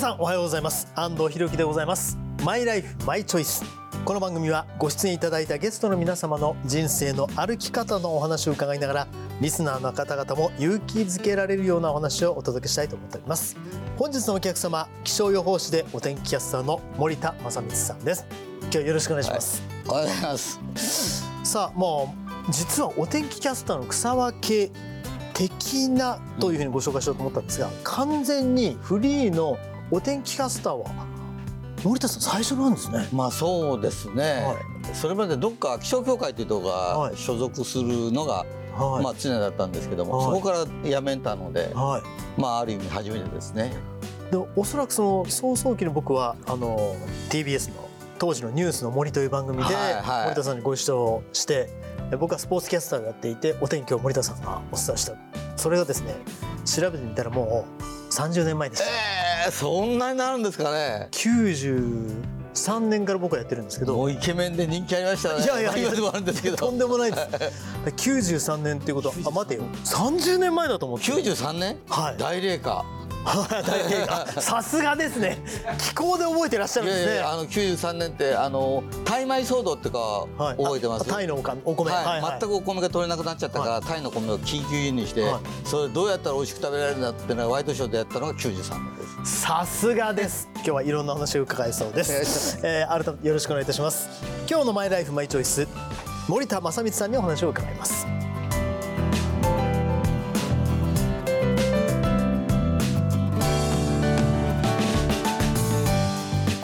皆さんおはようございます。安藤博樹でございます。マイライフマイチョイスこの番組はご出演いただいたゲストの皆様の人生の歩き方のお話を伺いながらリスナーの方々も勇気づけられるようなお話をお届けしたいと思っております。本日のお客様気象予報士でお天気キャスターの森田正光さんです。今日はよろしくお願いします、おはようございます。さあもう実はお天気キャスターの草分け的なというふうにご紹介しようと思ったんですが完全にフリーのお天気キャスターは森田さん最初なんですね。まあそうですね。はそれまでどっか気象協会というとこが所属するのが、はい、まあ常だったんですけども、はいそこから辞めたので、はいまあある意味初めてですね。でおそらくその早々期の僕はあの TBS の当時の「ニュースの森」という番組で森田さんにご一緒してで僕はスポーツキャスターをやっていてお天気を森田さんがお伝えしたそれがですね調べてみたらもう30年前でした。えー、そんなになるんですかね。93年から僕はやってるんですけどもうイケメンで人気ありましたね。いやいやいや今でもあるんですけとど。んでもないです93年っていうことはあ待てよ30年前だと思って93年？はい大霊か。さすがですね。気候で覚えてらっしゃいるんですね。やいやあの93年ってあのタイ米騒動ってかはい。覚えてます？あタイのおかお米はい全くお米が取れなくなっちゃったから、タイの米を緊急輸入して、はい。それどうやったら美味しく食べられるんだってのがワイドショーでやったのが93年です。さすがです。今日はいろんな話を伺いそうです、えー、改めてよろしくお願いいたします。今日のマイライフマイチョイス森田正光さんにお話を伺います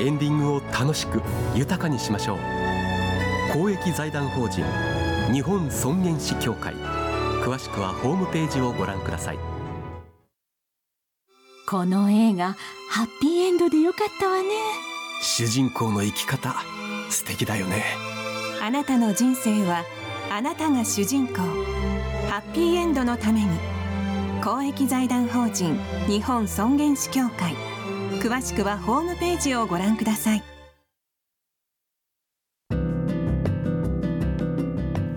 エンディングを楽しく豊かにしましょう。公益財団法人日本尊厳死協会。詳しくはホームページをご覧ください。この映画ハッピーエンドでよかったわね。主人公の生き方素敵だよね。あなたの人生はあなたが主人公。ハッピーエンドのために。公益財団法人日本尊厳死協会詳しくはホームページをご覧ください。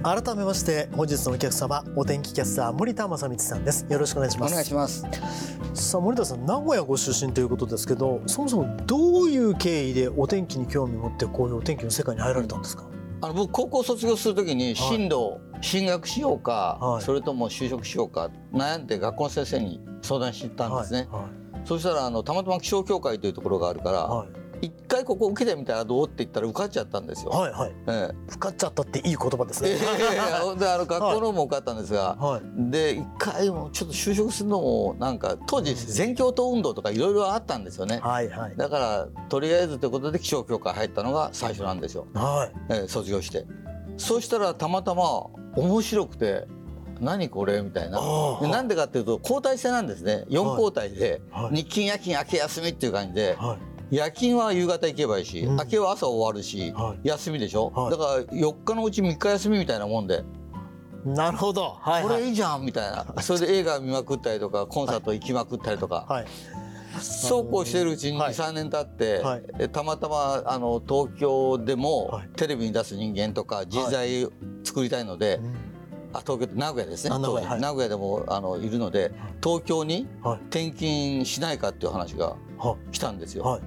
改めまして本日のお客様お天気キャスター森田正光さんです。よろしくお願いします。お願いします。さあ森田さん名古屋ご出身ということですけどそもそもどういう経緯でお天気に興味を持ってこういうお天気の世界に入られたんですか、あの僕高校卒業するときに進路、進学しようか、はい。それとも就職しようか悩んで学校の先生に相談してたんですね。はいそしたらあのたまたま気象協会というところがあるから、はい。一回ここ受けてみたらどうって言ったら受かっちゃったんですよ。はいはい。え受かっちゃったっていい言葉ですえね。ほんであの学校の方も受かったんですが、はい。で一回もちょっと就職するのもなんか当時全共闘運動とかいろいろあったんですよね。はいはい。だからとりあえずということで気象協会入ったのが最初なんですよ、はい。えー卒業して。そうしたらたまたま面白くて何これ？みたいな。なんでかっていうと交代制なんですね。4交代で、はい。日勤夜勤明け休みっていう感じで。はい。夜勤は夕方行けばいいし、うん。明けは朝終わるし、はい。休みでしょ、はい。だから4日のうち3日休みみたいなもんで、なるほど。はいこはい。れいいじゃんみたいな。それで映画見まくったりとかコンサート行きまくったりとか、はい。そうこうしてるうちにはい。23年経って、はい。えたまたまあの東京でもはい。テレビに出す人間とか人材作りたいので、うんあ東京名古屋ですね。あ名古屋でもあのいるので東京にはい。転勤しないかっていう話がは来たんですよ。はい。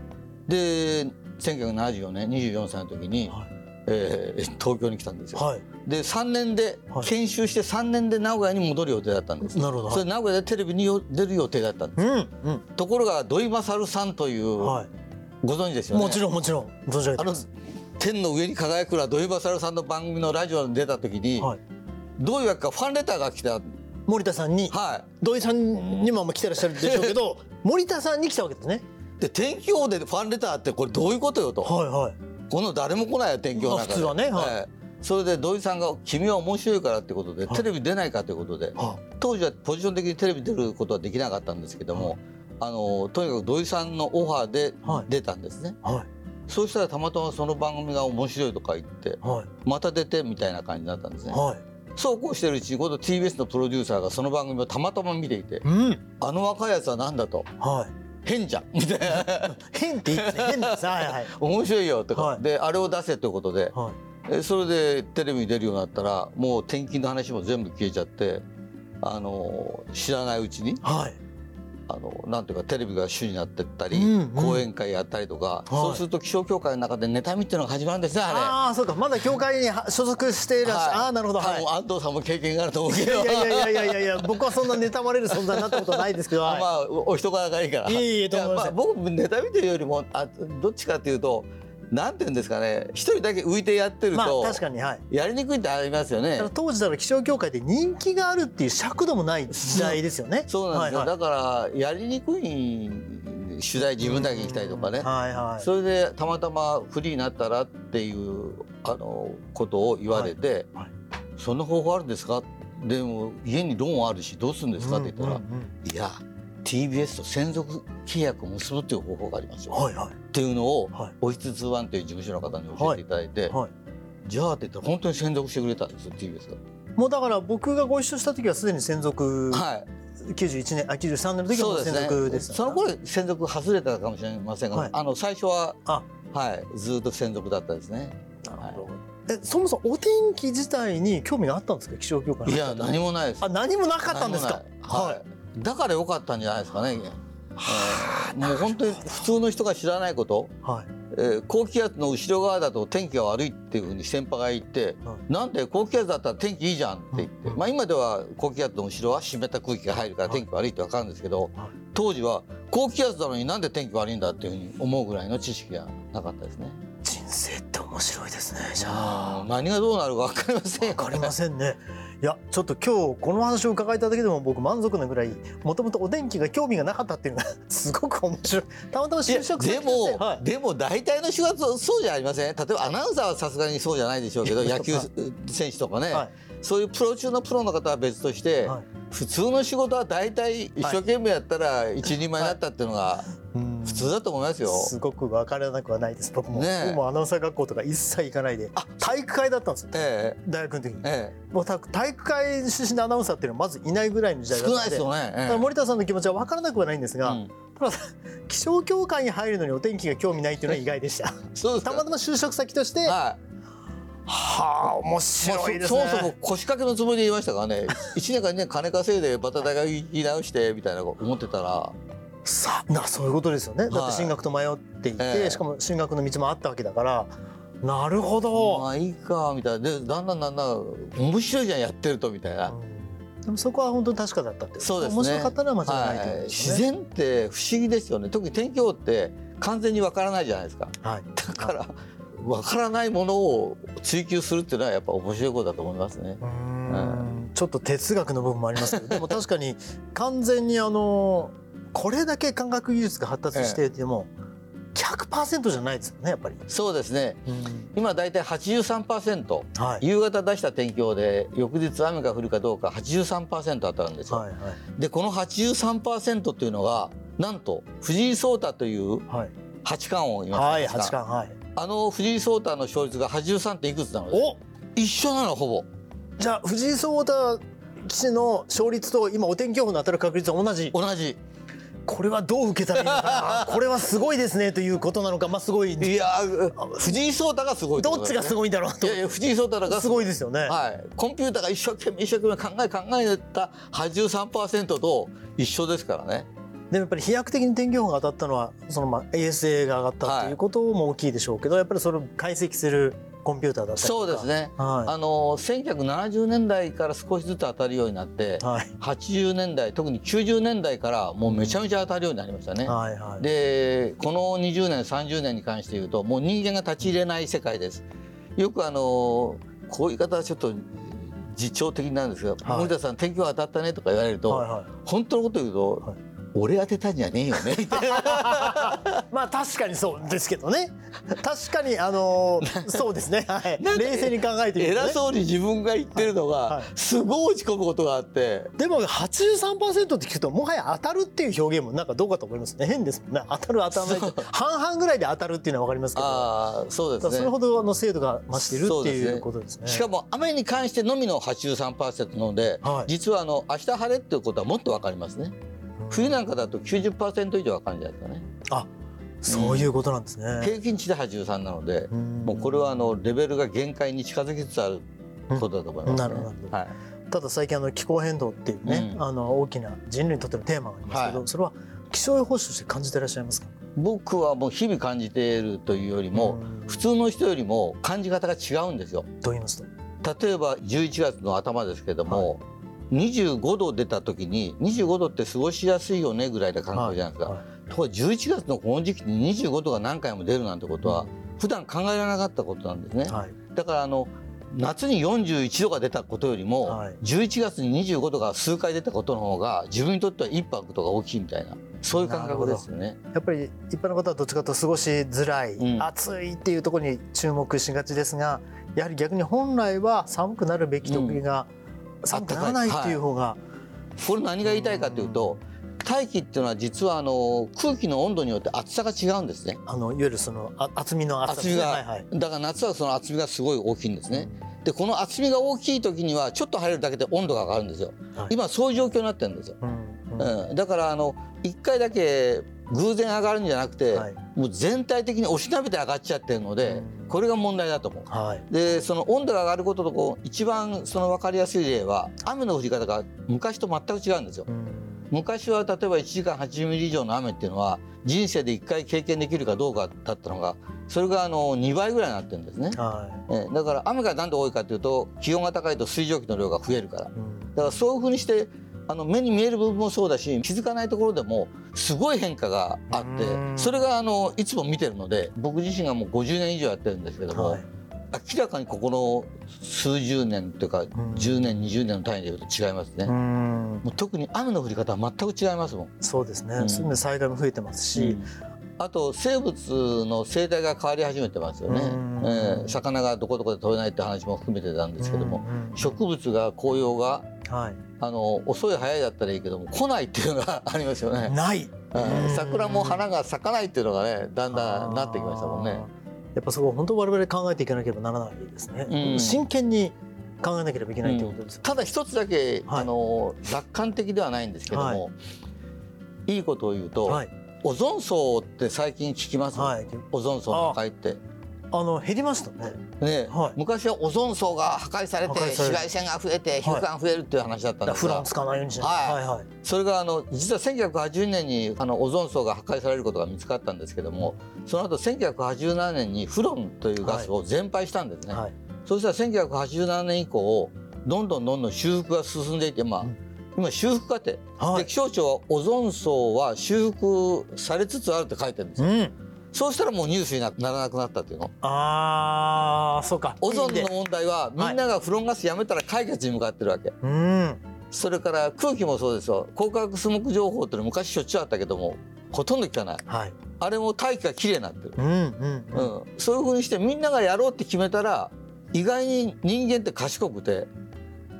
で1974年24歳の時に、はい。えー東京に来たんですよ。はい。で3年で、はい。研修して3年で名古屋に戻る予定だったんです。なるほど。それ名古屋でテレビによ出る予定だったんです。うんうん。ところが土井勝さんという、はい。ご存知ですよね。もちろんもちろん。存じ上げてあのます天の上に輝くら土井勝さんの番組のラジオに出た時に、はいどういうわけかファンレターが来た。森田さんには土井さんにも来てらっしゃるでしょうけど 森田さんに来たわけですね。い。で天気予報でファンレターってこれどういうことよと。はいはい。この誰も来ないよ天気予報なんかで。まあ普通はねはい。ええ。それで土井さんが「君は面白いから」ってことで、はい。テレビ出ないかということで。は当時はポジション的にテレビ出ることはできなかったんですけども、あのとにかく土井さんのオファーではい。出たんですね。はい。そうしたらたまたまその番組が面白いとか言ってはい。また出てみたいな感じになったんですね。はいそうこうしてるうちに今度 TBS のプロデューサーがその番組をたまたま見ていてうん。あの若いやつは何だと？はい。変じゃん。みたいな。変って言って変です。はいはい。面白いよとか、はい。であれを出せということで。はい。えそれでテレビに出るようになったらもう転勤の話も全部消えちゃってあの知らないうちにはいあのなんていうかテレビが主になってったり、うんうん。講演会やったりとか、そうすると気象協会の中で妬みっていうのが始まるんですねあれ。ああそうか。まだ教会には所属していらっしゃる、はい。ああなるほど。多はい。分安藤さんも経験があると思うけど。いやいやいやいやいや僕はそんな妬まれる存在になったことはないですけど、はいまあおお人柄がいいから。いえいえとんでもございませんやまあ僕妬みというよりもあどっちかっていうとなんていうんですかね。一人だけ浮いてやってるまあと、確かにはい。やりにくいってありますよね。当時だから気象協会で人気があるっていう尺度もない時代ですよね。そうなんですよ、はいはい。だからやりにくい取材自分だけ行きたいとかね、はいはい。それでたまたまフリーになったらっていうあのことを言われて、はいはい。そんな方法あるんですか？でも家にローンあるしどうするんですか？って言ったら、うんうんうん。いや TBS と専属契約を結ぶっていう方法がありますよ、はいはい。っていうのを、はい。オフィスツーワンという事務所の方に教えていただいて、はい。じゃあって言ったら本当に専属してくれたんですよ TBS もうだから僕がご一緒した時はすでに専属が。はい。91年あ93年の時はもう専属でしたその頃専属外れたかもしれませんが、はい。あの最初はあ。はいずっと専属だったですね。なるほど。えそもそもお天気自体に興味があったんですか？気象協会のいや何もないです。あ何もなかったんですか？何もない。はい。だから良かったんじゃないですかね。えーもう本当に普通の人が知らないこと、はい。えー高気圧の後ろ側だと天気が悪いっていうふうに先輩が言って、はなんで高気圧だったら天気いいじゃんって言って、うんまあ今では高気圧の後ろは湿った空気が入るから天気悪いってわかるんですけど、はい。当時は高気圧なのになんで天気悪いんだっていうふうに思うぐらいの知識がなかったですね。人生って面白いですねじゃうん。あ何がどうなるか分かりませんよわかりませんねいやちょっと今日この話を伺えただけでも僕満足なぐらいもともとお天気が興味がなかったっていうのが すごく面白い。たまたま就職でも、はい。でも大体の人がそうそうじゃありません例えばアナウンサーはさすがにそうじゃないでしょうけど 野球選手とかね、はい。そういうプロ中のプロの方は別として、はい。普通の仕事は大体一生懸命やったら一人前になったっていうのがうん普通だと思いますよ。すごく分からなくはないです僕も、ねもアナウンサー学校とか一切行かないで。体育会だったんですよ。え大学の時に。ええもうた体育会出身のアナウンサーっていうのはまずいないぐらいの時え、代だったので。少ないですよね。ええ。森田さんの気持ちは分からなくはないんですが、うん。ただ気象協会に入るのにお天気が興味ないっていうのは意外でした。そうですかたまたま就職先としてははいあ面まあ白いですね、そそもそも腰掛けのつもりで言いましたからね。1年か2年金稼いでバタ大学行き直してみたいなこと思ってたらさなそういうことですよね。だってはい進学と迷っていて、ええ。しかも進学の道もあったわけだから。なるほど、まあいいかみたいな。でだんだんだんだん面白いじゃんやってるとみたいな、うん。でもそこは本当に確かだったってそうですね。面白かったのは間違いないというはい、自然って不思議ですよね。特に天気予報って完全にわからないじゃないですか。はい、だからわからないものを追求するっていうのはやっぱ面白いことだと思いますね。うーん。ちょっと哲学の部分もありますけど。でも確かに完全にあのこれだけ科学技術が発達していても100%じゃないですよねやっぱり。そうですね。うん。今だいたい83%はい。夕方出した天気予報で翌日雨が降るかどうか83%当たるんですよ、はいはい。でこの83%っていうのがなんと藤井聡太というはい。八冠王いはいますか。八冠はい。あの藤井聡太の勝率が83点いくつなのでお！一緒なのほぼ。じゃあ藤井聡太棋士の勝率と今お天気予報の当たる確率は同じ？同じこれはどう受けたらいいのかな？これはすごいですねということなのか？まあすごい。いやー藤井聡太がすごいどっちがすいごいんだろうとい。やいや藤井聡太がすごいですよね。はい、コンピューターが一生懸命一生懸命考え考えた83%と一緒ですからねでもやっぱり飛躍的に天気予報が当たったのはそのまあ衛星が上がったっていうことも大きいでしょうけど、やっぱりそれを解析するコンピューターだったりとか。そうです。ねはあの1970年代から少しずつ当たるようになってい。はい。80年代特に90年代からもうめちゃめちゃ当たるようになりましたね。はいはい。でこの20年30年に関して言うともう人間が立ち入れない世界です。よくあのこういう言い方はちょっと自重的なんですが、はい森田さん天気予報当たったねとか言われると、はいはい。本当のこと言うと、はい俺当てたんじゃねえよね。まあ確かにそうですけどね。確かにあのーそうですね、はい、冷静に考えてみると、ね、偉そうに自分が言ってるのはい。がすごい落ち込むことがあってでも83%って聞くともはや当たるっていう表現もなんかどうかと思いますね。変ですもんね。当たる当たらないって。半々ぐらいで当たるっていうのは分かりますけど。ああそうですね。それほどの精度が増しているっていうことですね。しかも雨に関してのみの83%なので、はい。実はあの明日晴れっていうことはもっと分かりますね冬なんかだと90%以上分かるんじゃないですかね。あそういうことなんですね。平均値で83なのでうん。もうこれはあのレベルが限界に近づきつつあることだと思います、ね。なるほどはい、ただ最近あの気候変動っていうね、うん。あの大きな人類にとってのテーマがありますけど、はい。それは気象予報士として感じていらっしゃいますか？僕はもう日々感じているというよりもうん。普通の人よりも感じ方が違うんですよ。と言いますと？例えば11月の頭ですけども、25度出た時に25度って過ごしやすいよねぐらいな感覚じゃないですか、はい。ところが11月のこの時期に25度が何回も出るなんてことは普段考えられなかったことなんですね、はい。だからあの夏に41度が出たことよりも、はい。11月に25度が数回出たことの方が自分にとってはインパクトが大きいみたいなそういう感覚ですよね。やっぱり一般の方はどっちかというと過ごしづらい、うん。暑いっていうところに注目しがちですがやはり逆に本来は寒くなるべき時が寒くならないっていう方が、これ何が言いたいかというと大気っていうのは実はあの空気の温度によって厚さが違うんですね。あのいわゆるそのあ厚みの厚さが、はいはいだから夏はその厚みがすごい大きいんですね。でこの厚みが大きい時にはちょっと晴れるだけで温度が上がるんですよ。はい今そういう状況になってるんですよ。うんうんうん、だからあの1回だけ偶然上がるんじゃなくて、はいもう全体的に押しなべて上がっちゃってるので、うんこれが問題だと思う。はいでその温度が上がることとこう一番その分かりやすい例は雨の降り方が昔と全く違うんですよ。うん昔は例えば1時間80ミリ以上の雨っていうのは人生で1回経験できるかどうかだったのがそれがあの2倍ぐらいになってるんですね。はえだから雨がなんで多いかというと気温が高いと水蒸気の量が増えるから。いうんだからそういうふうにしてあの目に見える部分もそうだし気づかないところでもすごい変化があってうん。それがあのいつも見てるので僕自身がもう50年以上やってるんですけども、はい。明らかにここの数十年というか10年20年の単位でいうと違いますね、うもんう特に雨の降り方は全く違いますもん、そうですね、うん。災害も増えてますし、あと生物の生態が変わり始めてますよね、うん。えー魚がどこどこで取れないって話も含めてなんですけども、うんうん。植物が紅葉がはいあの遅い早いだったらいいけども来ないっていうのが ありますよね。ない。うん。うん桜も花が咲かないっていうのがねだんだんなってきましたもんね。やっぱそこは本当我々考えていかなければならないですね、うん。真剣に考えなければいけないということですよ、ただ一つだけ、はい。あの楽観的ではないんですけども、、はい。いことを言うと、はい。オゾン層って最近聞きます、はい。オゾン層の破壊って。あの減りましたね。ねはい。昔はオゾン層が破壊されて紫外線が増えて皮膚が増えるっていう話だったんですが、フランつかないようにしない、はい。はいはい。それがあの実は1980年にあのオゾン層が破壊されることが見つかったんですけどもその後1987年にフロンというガスを全廃したんですね、はい。そしたら1987年以降どんどんどんどん修復が進んでいて、まあうん今修復過程、はい。で気象庁はオゾン層は修復されつつあるって書いてるんですよ、うんそうしたらもうニュースになならなくなったっていうの？ああそうか。オゾンの問題はみんながフロンガスやめたら解決に向かってるわけ、うん。それから空気もそうですよ。光化学スモーク情報っていうの昔しょっちゅうあったけどもほとんど聞かない。はい。あれも大気がきれいになってる、うんうんうん。うん、そういうふうにしてみんながやろうって決めたら意外に人間って賢くて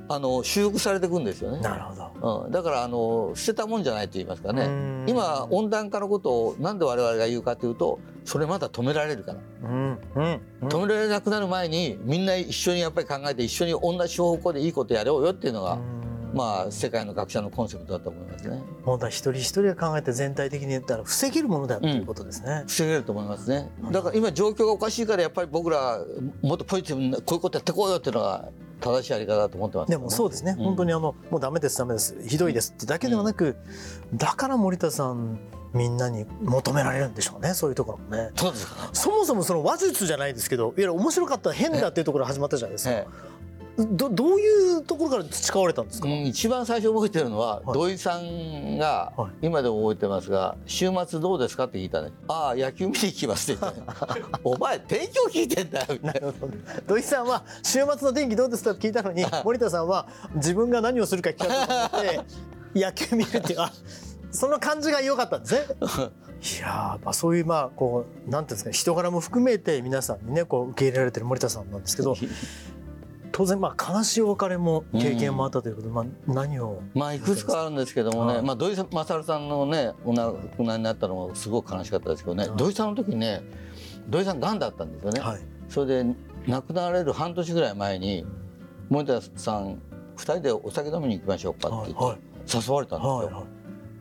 あの修復されていくんですよね、なるほど。うん、だからあの捨てたもんじゃないと言いますかね。うん。今温暖化のことをなんで我々が言うかというとそれまだ止められるから。うん。うん。うん。止められなくなる前にみんな一緒にやっぱり考えて一緒に同じ方向でいいことやろうよっていうのが、うん。まあ世界の学者のコンセプトだと思いますね。本当は一人一人が考えて全体的に言ったら防げるものだということですね。防げると思いますね。だから今状況がおかしいからやっぱり僕らもっとポジティブにこういうことやってこうよっていうのが正しいやり方だと思ってます、でもそうですね、うん。本当にあのもうダメですダメですひどいですってだけではなく、だから森田さんみんなに求められるんでしょうねそういうところもね。そうですか。そもそもその話術じゃないですけどいわゆる面白かった変だっていうところ始まったじゃないですか。えどどういうところから培われたんですか、えうん一番最初覚えてるのは、はい。土井さんが、はい。今でも覚えてますが「週末どうですか?」って聞いたね「ああ野球見に行きます」って言ったね 「お前天気を聞いてんだよ」みたいな。なるほど。土井さんは週末の天気どうですか？って聞いたのに森田さんは自分が何をするか聞かなと思って 野球見るっていうあその感じが良かったんですね。いやーまあそういうまあこうなんていうんですかね人柄も含めて皆さんにねこう受け入れられてる森田さんなんですけど当然まあ悲しいお別れも経験もあったということで、まあ何をまあいくつかあるんですけどもね、はいまあ土井勝さんのねお亡くなりになったのもすごく悲しかったですけどね、はい土井さんの時ね土井さんがんだったんですよね、はい。それで亡くなられる半年ぐらい前に森田さん2人でお酒飲みに行きましょうかって言って、はい誘われたんですよ、はいは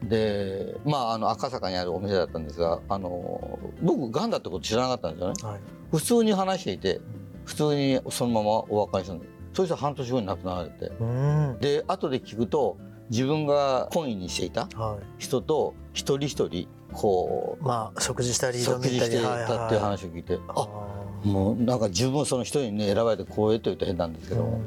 い。でまああの赤坂にあるお店だったんですがあの僕がんだってこと知らなかったんですよね。はい。普通に話していて普通にそのままお別れしたんですそしたら半年後に亡くなられて。うん。で後で聞くと自分が懇意にしていたはい。人と一人一人こまあ食事したうり食事していたっていう話を聞いて、あもうなんか自分その一人にね選ばれて光栄と言うと変なんですけども、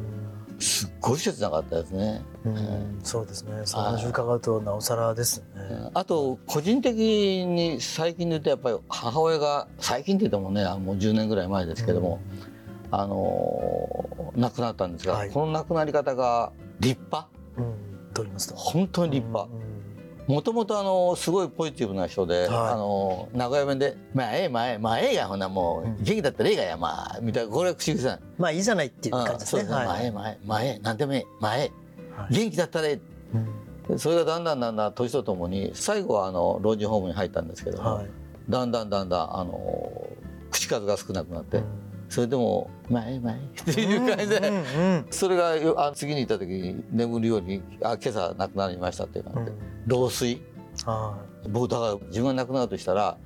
すっごい切なかったですね。うんうんそうですね。その話を伺うとなおさらですね。あと個人的に最近で言うとやっぱり母親が最近って言ってもねあもう10年ぐらい前ですけども、あの亡くなったんですが、はい。この亡くなり方が立派？うんと言いますと。本当に立派。もともとあのすごいポジティブな人で、はい。あの名古屋弁で「まあええまあええまあええがほなもううん。元気だったらええがやまあ」みたいなこれは不思議さまあいいじゃないっていう感じですね。まあええはい。まあええまあええなんでもええまあえはい。え元気だったらええ。うん。それがだんだんだんだん年とともに最後はあの老人ホームに入ったんですけども、はい。だんだんだんだんあの口数が少なくなって、うんそれでも「まあええまあええ」っていう感じで、うんうんそれがよあ次に行った時に眠るように「あ今朝亡くなりました」っていううん感じで、老衰。は僕だから自分が亡くなるとしたら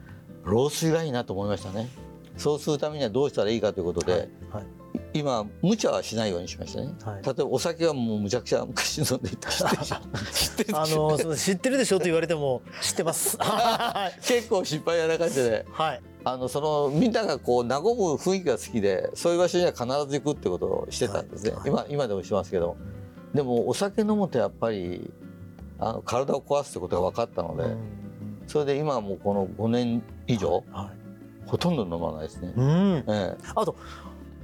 老衰がいいなと思いましたね。そうするためにはどうしたらいいかということで、いはい。今無茶はしないようにしましたね、はい。例えばお酒はもうむちゃくちゃ昔飲んでいた 知ってるでしょ？知ってるあの知ってるでしょと言われても知ってます。は い結構失敗やらかしてねはいあのそのみんながこう和む雰囲気が好きでそういう場所には必ず行くってことをしてたんですね、はい。今今でもしますけど。でもお酒飲むとやっぱりあの体を壊すってことが分かったので、うん。それで今はもうこの5年以上、はほとんど飲まないですね。い。、うん。ええ。あと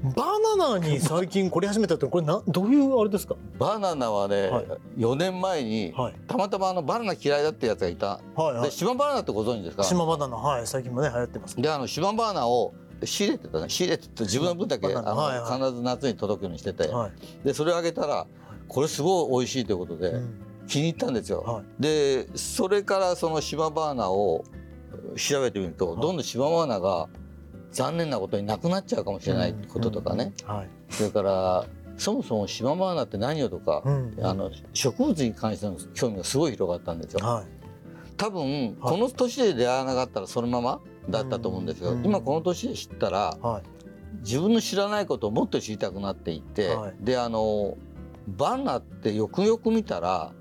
バナナに最近凝り始めたってこれなどういうあれですか？バナナはね、はい。4年前にはい。たまたまあのバナナ嫌いだってやつがいた、ではいはい。島バナナってご存知ですか？島バナナはい。最近もね流行ってます。であの島バナナを仕入れてたね。仕入れてて自分の分だけあの、はいはい。必ず夏に届くようにしてて、はい。でそれをあげたらこれすごい美味しいということで、うん。気に入ったんですよ、はい。でそれからその島バーナを調べてみると、はい。どんどん島バーナが残念なことになくなっちゃうかもしれないこととかね、うんはい。それからそもそも島バーナって何よとか、うんあの植物に関しての興味がすごい広がったんですよ。はい。多分この年で出会わなかったらそのままだったと思うんですよ、うん今この年で知ったらはい。自分の知らないことをもっと知りたくなっていって、はいであのバナナってよくよく見たら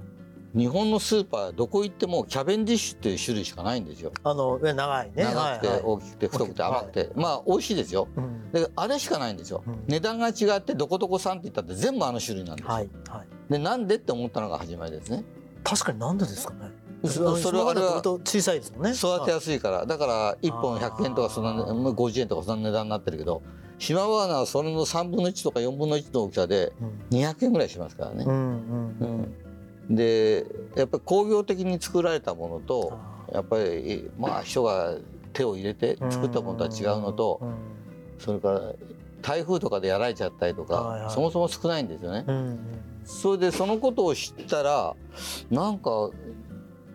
日本のスーパーどこ行ってもキャベンディッシュっていう種類しかないんですよ。あのね長いね。長くて大きくて太くて甘くて、はいまあ美味しいですよ。うんであれしかないんですよ、うん値段が違ってどこどこさんって言ったって全部あの種類なんですよ。はいはい。でなんでって思ったのが始まりですね。確かになんでですかね。そそれはあれはと小さいですもんね。育てやすいからだから1本100円とかそんなあーまあ50円とかそんな値段になってるけど島バーナーはそれの3分の1とか4分の1の大きさでうん200円ぐらいしますからねう。んうんうんでやっぱり工業的に作られたものとあやっぱりまあ人が手を入れてー作ったものとは違うのとうん。それから台風とかでやられちゃったりとかそもそも少ないんですよね。それでそのことを知ったらなんか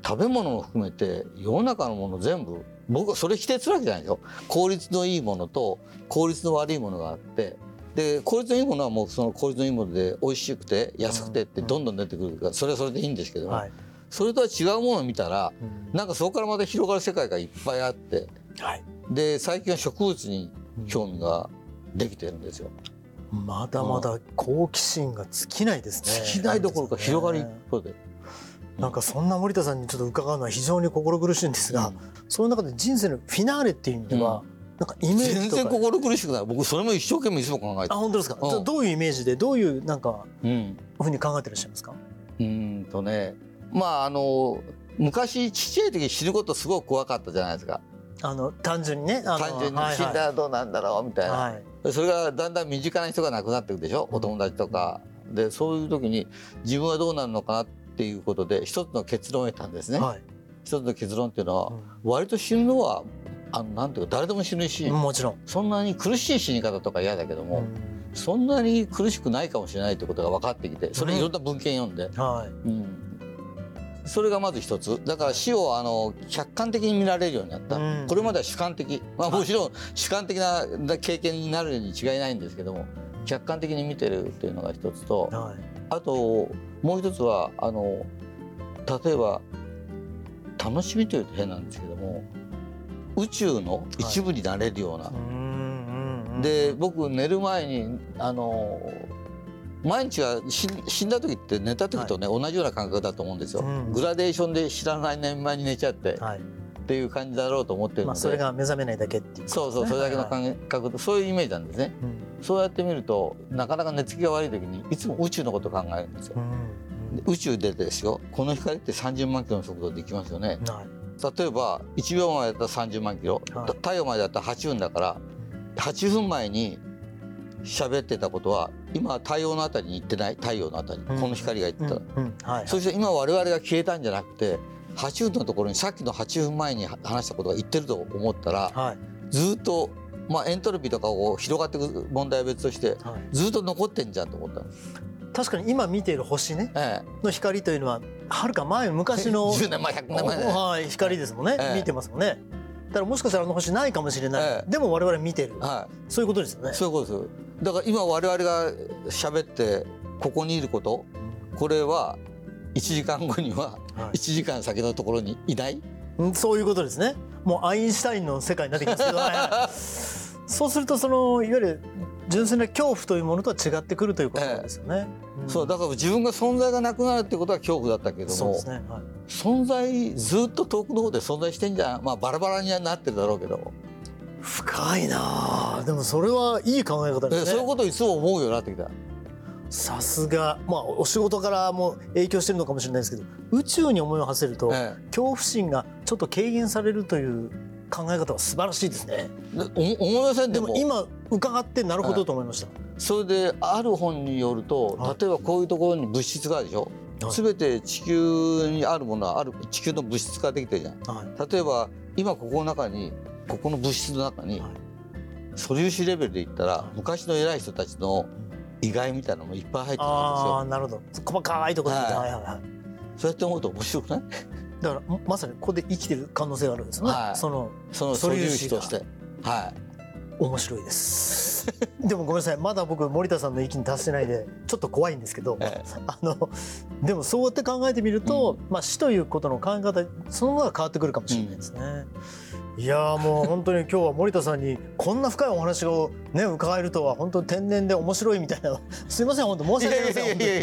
食べ物も含めて世の中のもの全部僕はそれ否定するわけじゃないですよ。効率のいいものと効率の悪いものがあってで効率のいいものはもうその効率のいいもので美味しくて安くてってどんどん出てくるからそれはそれでいいんですけども、はい。それとは違うものを見たらうん。なんかそこからまた広がる世界がいっぱいあってはい。で最近は植物に興味ができてるんですよ。まだまだ好奇心が尽きないですね。尽きないどころか広がり一方で。なんかそんな森田さんにちょっと伺うのは非常に心苦しいんですが、うん。その中で人生のフィナーレっていう意味では、なんかイメージとか。全然心苦しくない。僕それも一生懸命いつも考えてあ本当ですか、うん。どういうイメージでどういうなんかうん。ふうに考えてらっしゃいますか？うーんとねまああの昔ちっちゃい時死ぬことすごく怖かったじゃないですか。あの単純にね単純にはい死んだらどうなんだろうみたいな、はい。それがだんだん身近な人が亡くなっていくでしょ、うん。お友達とか。でそういう時に自分はどうなるのかなっていうことで一つの結論を得たんですね、はい。一つの結論っていうのは、割と死ぬのはあのなんていうか誰でも死ぬし、うんもちろん、そんなに苦しい死に方とか嫌だけども、うん。そんなに苦しくないかもしれないってことが分かってきてそれいろんな文献読んで、はい。うん。それがまず一つ。だから死をあの客観的に見られるようになった、うん。これまでは主観的、まあ、もちろん主観的な経験になるに違いないんですけども客観的に見てるっていうのが一つとはい。あともう一つはあの例えば楽しみというと変なんですけども宇宙の一部になれるような、うんうんうんで僕寝る前にあの毎日は死ん死んだ時って寝た時とね、同じような感覚だと思うんですよ、うんグラデーションで知らない年前に寝ちゃって、はい。っていう感じだろうと思ってるので、まあ、それが目覚めないだけっていう。そうそうそれだけのはい。感覚、そういうイメージなんですね。うん。そうやってみるとなかなか寝つきが悪い時にいつも宇宙のことを考えるんですよ。うんで宇宙でですよ。この光って30万キロの速度で行きますよね。はい例えば1秒前だったら30万キロ、はい。太陽前だったら8分だから8分前に喋ってたことは今太陽のあたりに行ってない？太陽のあたり、うん。この光が行った、うん。うん。はい。そして今我々が消えたんじゃなくて8分のところにさっきの8分前に話したことが言ってると思ったらはい。ずっと、まあ、エントロピーとかを広がっていく問題は別としてはい。ずっと残ってんじゃんと思った確かに今見ている星ねえの光というのははるか前え、昔の10年前100年前。ねはい光ですもんね、ええ。見てますもんね。だからもしかしたらあの星ないかもしれない、ええ。でも我々見てる、はい。そういうことですよね。そういうことです。だから今我々が喋ってここにいることこれは1時間後にはは1時間先のところにいない、いうんそういうことですね。もうアインシュタインの世界になってきますけど、はいはい そうするとそのいわゆる純粋な恐怖というものとは違ってくるということなんですよね、んそうだから自分が存在がなくなるってことは恐怖だったけども、ね、はい。存在ずっと遠くの方で存在してんじゃんまあバラバラにはなってるだろうけど、深いなあ。でもそれはいい考え方ですね。えそういうことをいつも思うようになってきた。さすが。まあお仕事からも影響してるのかもしれないですけど宇宙に思いを馳せると、え。恐怖心がちょっと軽減されるという考え方は素晴らしいですね。思いません？でも。今伺ってなるほどと思いました、それである本によるとはい。例えばこういうところに物質があるでしょ、はい。全て地球にあるものはある地球の物質ができてるじゃん。はい。例えば今ここの中にここの物質の中にはい。素粒子レベルで言ったらはい。昔の偉い人たちの意外みたいなのもいっぱい入ってるんですあよ。あなるほど。細かいところははい。いはいはい。そうやって思うと面白くない？だからままさにここで生きてる可能性があるんですよね、はい。そのその素粒子として。はい。面白いです。でもごめんなさいまだ僕森田さんの域に達してないでちょっと怖いんですけど、えあのでもそうやって考えてみると、まあ、死ということの考え方そのものが変わってくるかもしれないですね。いやーもう本当に今日は森田さんにこんな深いお話をね伺えるとは本当に天然で面白いみたいな。すいません本当申し訳ありませんいや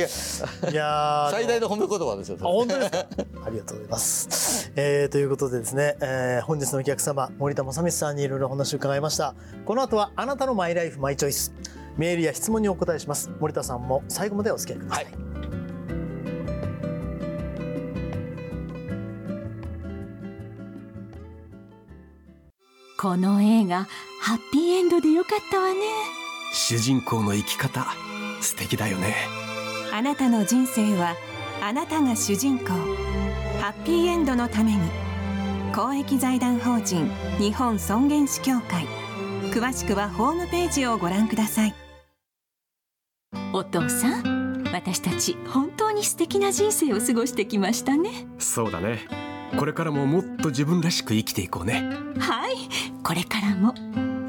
いや最大の褒め言葉ですよあ本当ですかありがとうございます、えーということでですね、えー本日のお客様森田正光さんにいろいろお話を伺いました。この後はあなたのマイライフマイチョイス。メールや質問にお答えします。森田さんも最後までお付き合いください、この映画ハッピーエンドでよかったわね。主人公の生き方素敵だよね。あなたの人生はあなたが主人公。ハッピーエンドのために公益財団法人日本尊厳死協会。詳しくはホームページをご覧ください。お父さん私たち本当に素敵な人生を過ごしてきましたね。そうだねこれからももっと自分らしく生きていこうね。はい。これからも。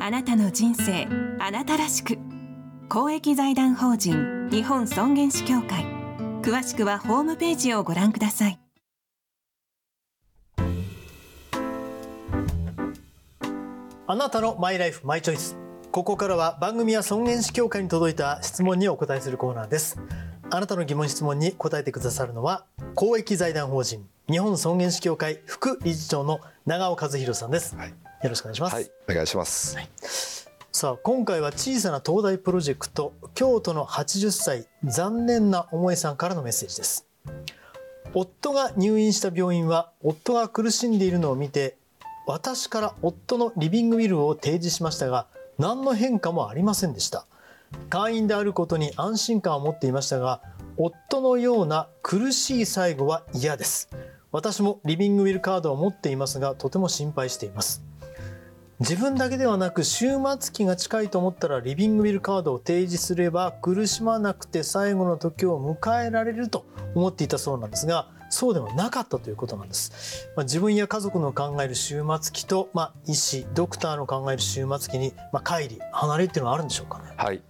あなたの人生あなたらしく。公益財団法人日本尊厳死協会。詳しくはホームページをご覧ください。あなたのマイライフマイチョイス。ここからは番組や尊厳死協会に届いた質問にお答えするコーナーです。あなたの疑問質問に答えてくださるのは公益財団法人日本尊厳死協会副理事長の長尾和弘さんです、はい。よろしくお願いします、はい、お願いします。さあ今回は小さな東大プロジェクト京都の80歳残念な思いさんからのメッセージです。夫が入院した病院は夫が苦しんでいるのを見て私から夫のリビングウィルを提示しましたが何の変化もありませんでした。会員であることに安心感を持っていましたが夫のような苦しい最後は嫌です私もリビングウィルカードを持っていますがとても心配しています。自分だけではなく終末期が近いと思ったらリビングウィルカードを提示すれば苦しまなくて最後の時を迎えられると思っていたそうなんですがそうではなかったということなんです。まあ、自分や家族の考える終末期と、まあ、医師ドクターの考える終末期に、まあ、乖離離れっていうのはあるんでしょうかね。はい、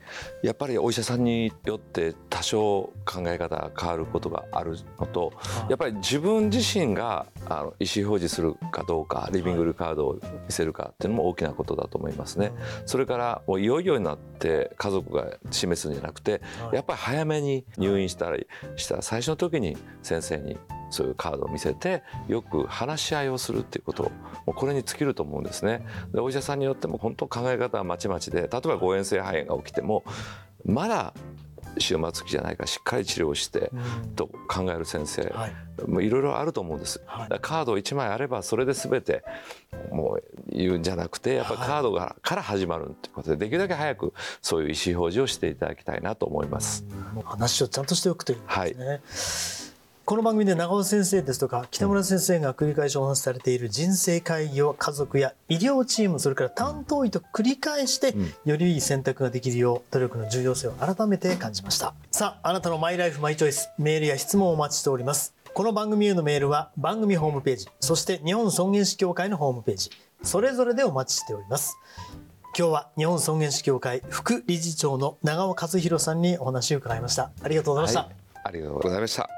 やっぱりお医者さんによって多少考え方が変わることがあるのとやっぱり自分自身があの意思表示するかどうかリビングルカードを見せるかっていうのも大きなことだと思いますね。それからもういよいよになって家族が示すんじゃなくてやっぱり早めに入院したりした最初の時に先生にそういうカードを見せてよく話し合いをするっていうこともうこれに尽きると思うんですね。でお医者さんによっても本当考え方はまちまちで例えば誤嚥性肺炎が起きてもまだ終末期じゃないかしっかり治療してと考える先生、はいもういろいろあると思うんです。はいカード1枚あればそれで全てもう言うんじゃなくてやっぱりカードが、から始まるっていうことでできるだけ早くそういう意思表示をしていただきたいなと思います。話をちゃんとしておくということですね。この番組で長尾先生ですとか北村先生が繰り返しお話しされている人生会議を家族や医療チームそれから担当医と繰り返してん。よりいい選択ができるよう努力の重要性を改めて感じました。さああなたのマイライフマイチョイスメールや質問をお待ちしております。この番組へのメールは番組ホームページそして日本尊厳死協会のホームページそれぞれでお待ちしております。今日は日本尊厳死協会副理事長の長尾和弘さんにお話を伺いました。ありがとうございました、はい。ありがとうございました。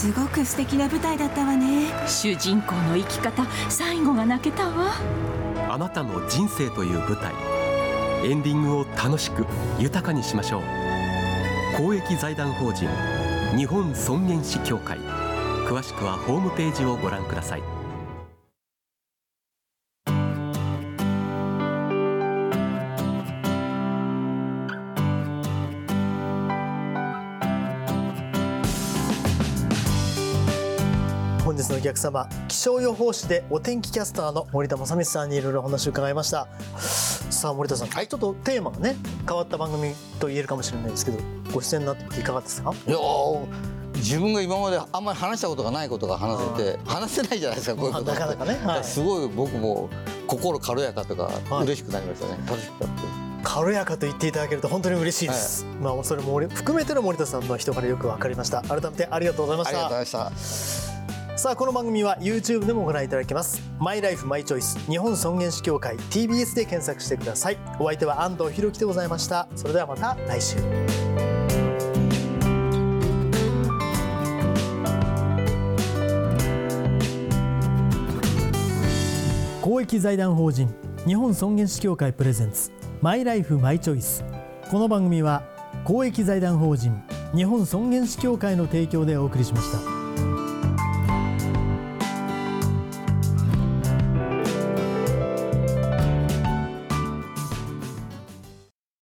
すごく素敵な舞台だったわね。主人公の生き方最後が泣けたわ。あなたの人生という舞台。エンディングを楽しく豊かにしましょう。公益財団法人日本尊厳死協会。詳しくはホームページをご覧くださいお客様気象予報士でお天気キャスターの森田正光さんにいろいろお話を伺いました。さあ森田さん、ちょっとテーマがね変わった番組と言えるかもしれないですけどご出演になってみていかがですか？いやー自分が今まであんまり話したことがないことが話せて話せないじゃないですかこういうこと。ってなかなかねはい。すごい僕も心軽やかとかはい。嬉しくなりましたね。楽しかったです軽やかと言っていただけると本当に嬉しいです、まあそれも俺含めての森田さんの人からよく分かりました。改めてありがとうございましありがとうたございましたさあこの番組は YouTube でもご覧いただけます。マイライフマイチョイス日本尊厳死協会 TBS で検索してください。お相手は安藤博樹でございました。それではまた来週。公益財団法人日本尊厳死協会プレゼンツマイライフマイチョイス。この番組は公益財団法人日本尊厳死協会の提供でお送りしました。